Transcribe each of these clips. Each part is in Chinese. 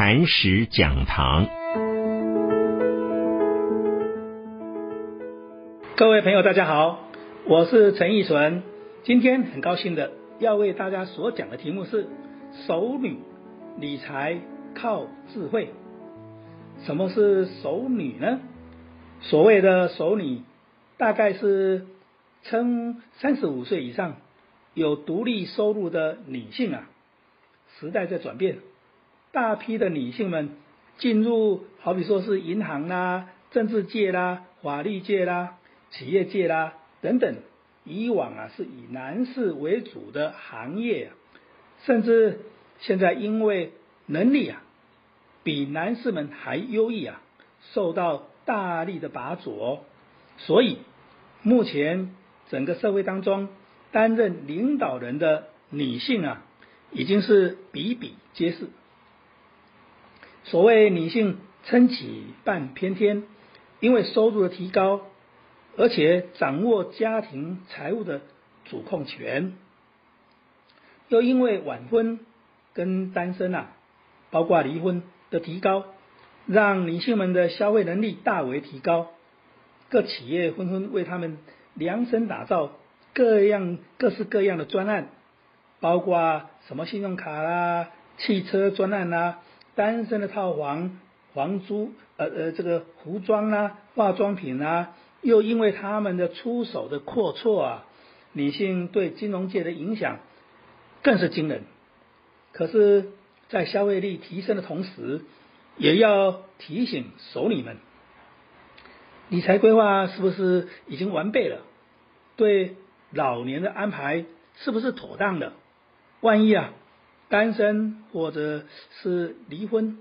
禅石讲堂。各位朋友，大家好，我是陈义纯。今天很高兴的要为大家所讲的题目是“熟女理财靠智慧”。什么是熟女呢？所谓的熟女，大概是称三十五岁以上有独立收入的女性啊。时代在转变，大批的女性们进入，好比说是银行啦、政治界啦、法律界啦、企业界啦等等。以往啊是以男士为主的行业啊，甚至现在因为能力啊比男士们还优异啊，受到大力的拔擢，所以目前整个社会当中担任领导人的女性啊。已经是比比皆是。所谓女性撑起半边天，因为收入的提高，而且掌握家庭财务的主控权，又因为晚婚跟单身啊，包括离婚的提高，让女性们的消费能力大为提高。各企业纷纷为他们量身打造各样各式各样的专案。包括什么信用卡啦、汽车专案啦、单身的套房、房租、呃呃这个服装啊、化妆品啊，又因为他们的出手的阔绰啊，女性对金融界的影响更是惊人。可是，在消费力提升的同时，也要提醒熟女们，理财规划是不是已经完备了？对老年的安排是不是妥当的？万一啊，单身或者是离婚，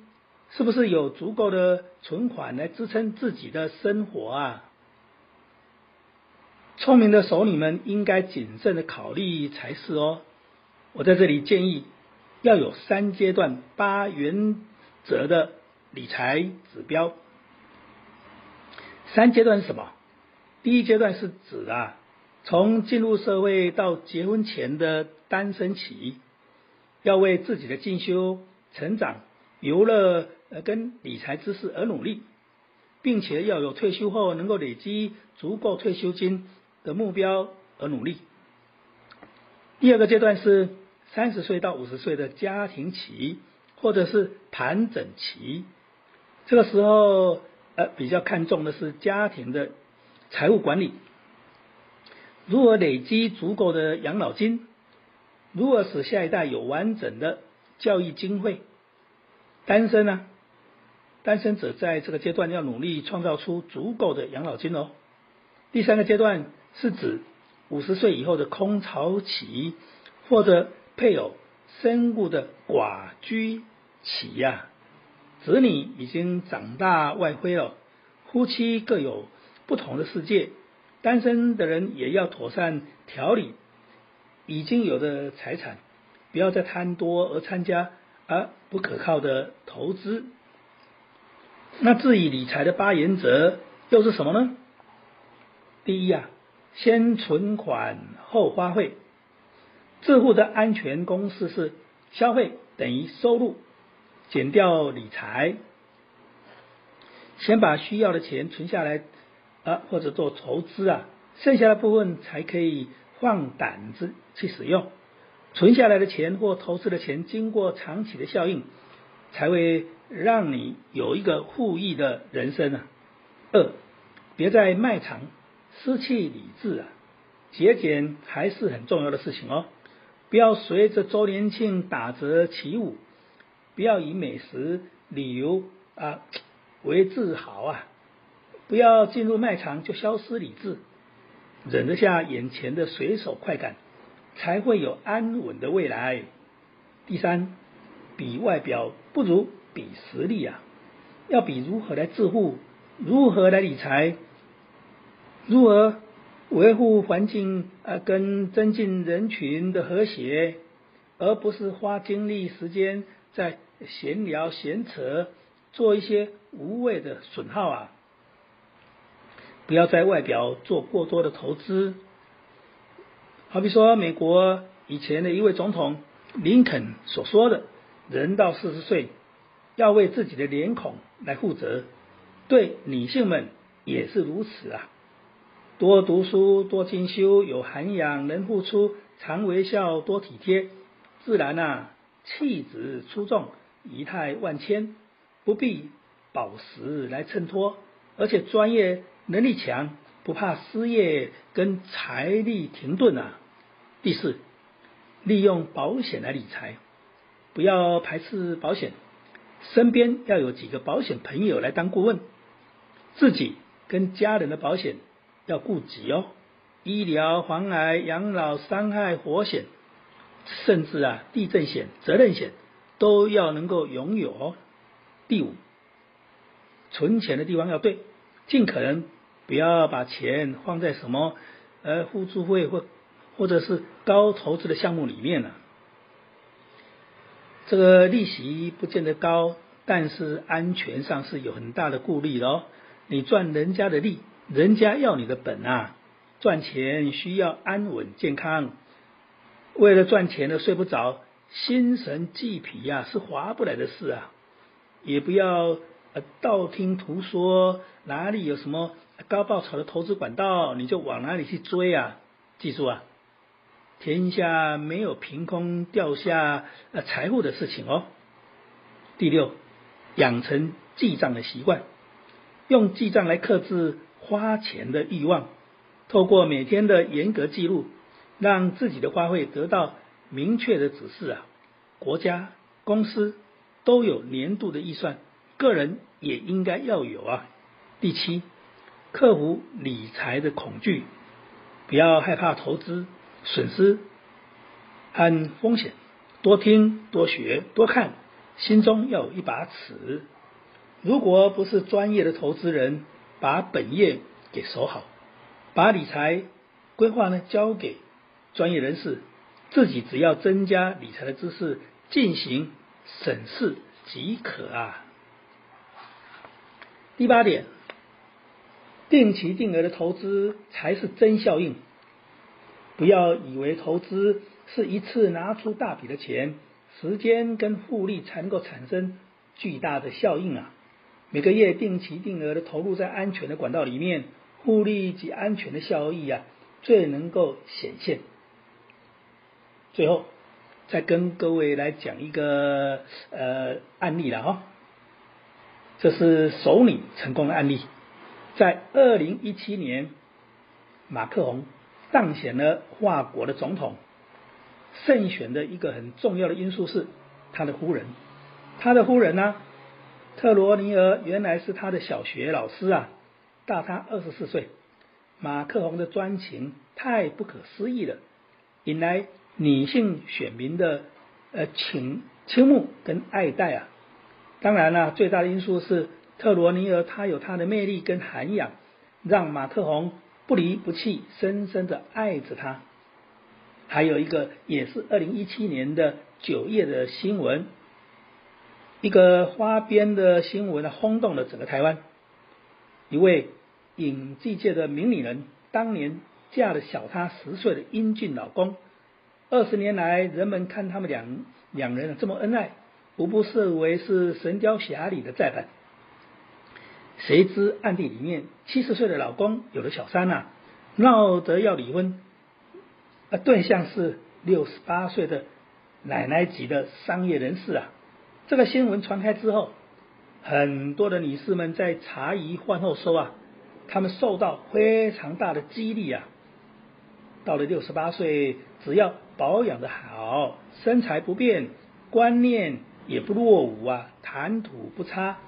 是不是有足够的存款来支撑自己的生活啊？聪明的熟女们应该谨慎的考虑才是哦。我在这里建议要有三阶段八原则的理财指标。三阶段是什么？第一阶段是指啊。从进入社会到结婚前的单身期，要为自己的进修、成长、游乐呃跟理财知识而努力，并且要有退休后能够累积足够退休金的目标而努力。第二个阶段是三十岁到五十岁的家庭期，或者是盘整期，这个时候呃比较看重的是家庭的财务管理。如何累积足够的养老金？如何使下一代有完整的教育经费？单身呢？单身者在这个阶段要努力创造出足够的养老金哦。第三个阶段是指五十岁以后的空巢期，或者配偶身故的寡居期呀。子女已经长大外婚了，夫妻各有不同的世界。单身的人也要妥善调理已经有的财产，不要再贪多而参加而不可靠的投资。那至于理财的八原则又是什么呢？第一啊，先存款后花费。致富的安全公式是：消费等于收入减掉理财。先把需要的钱存下来。啊，或者做投资啊，剩下的部分才可以放胆子去使用。存下来的钱或投资的钱，经过长期的效应，才会让你有一个富裕的人生啊。二，别在卖场失去理智啊，节俭还是很重要的事情哦。不要随着周年庆打折起舞，不要以美食旅游啊 为自豪啊。不要进入卖场就消失理智，忍得下眼前的随手快感，才会有安稳的未来。第三，比外表不如比实力啊，要比如何来致富，如何来理财，如何维护环境啊，跟增进人群的和谐，而不是花精力时间在闲聊闲扯，做一些无谓的损耗啊。不要在外表做过多的投资，好比说美国以前的一位总统林肯所说的：“人到四十岁，要为自己的脸孔来负责，对女性们也是如此啊。多读书，多进修，有涵养，能付出，常微笑，多体贴，自然啊，气质出众，仪态万千，不必宝石来衬托，而且专业能力强，不怕失业跟财力停顿啊。第四，利用保险来理财，不要排斥保险，身边要有几个保险朋友来当顾问，自己跟家人的保险。要顾及哦，医疗、防癌、养老、伤害、火险，甚至啊地震险、责任险都要能够拥有哦。第五，存钱的地方要对，尽可能不要把钱放在什么呃互助会或或者是高投资的项目里面了。这个利息不见得高，但是安全上是有很大的顾虑的哦。你赚人家的利。人家要你的本啊，赚钱需要安稳健康，为了赚钱呢睡不着，心神俱疲呀，是划不来的事啊。也不要呃道听途说，哪里有什么高报酬的投资管道，你就往哪里去追啊。记住啊，天下没有凭空掉下呃财富的事情哦。第六，养成记账的习惯，用记账来克制。花钱的欲望，透过每天的严格记录，让自己的花费得到明确的指示啊。国家、公司都有年度的预算，个人也应该要有啊。第七，克服理财的恐惧，不要害怕投资损失和风险，多听、多学、多看，心中要有一把尺。如果不是专业的投资人，把本业给守好，把理财规划呢交给专业人士，自己只要增加理财的知识，进行审视即可啊。第八点，定期定额的投资才是真效应，不要以为投资是一次拿出大笔的钱，时间跟复利才能够产生巨大的效应啊。每个月定期定额的投入在安全的管道里面，复利及安全的效益啊，最能够显现。最后，再跟各位来讲一个呃案例了哈，这是首女成功的案例，在二零一七年，马克宏当选了法国的总统，胜选的一个很重要的因素是他的夫人，他的夫人呢。特罗尼尔原来是他的小学老师啊，大他二十四岁。马克宏的专情太不可思议了，引来女性选民的呃倾倾慕跟爱戴啊。当然了，最大的因素是特罗尼尔他有他的魅力跟涵养，让马克洪不离不弃，深深的爱着他。还有一个也是二零一七年的九月的新闻。一个花边的新闻呢，轰动了整个台湾。一位影剧界的名女人，当年嫁了小她十岁的英俊老公。二十年来，人们看他们两两人这么恩爱，无不视为是《神雕侠侣》的再版。谁知暗地里面，七十岁的老公有了小三呐，闹得要离婚。啊，对象是六十八岁的奶奶级的商业人士啊。这个新闻传开之后，很多的女士们在茶余饭后说啊，她们受到非常大的激励啊。到了六十八岁，只要保养的好，身材不变，观念也不落伍啊，谈吐不差，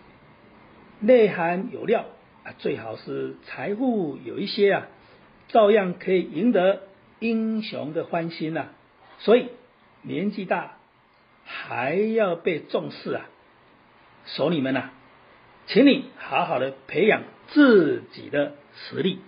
内涵有料啊，最好是财富有一些啊，照样可以赢得英雄的欢心呐。所以年纪大。还要被重视啊，首领们呐，请你好好的培养自己的实力。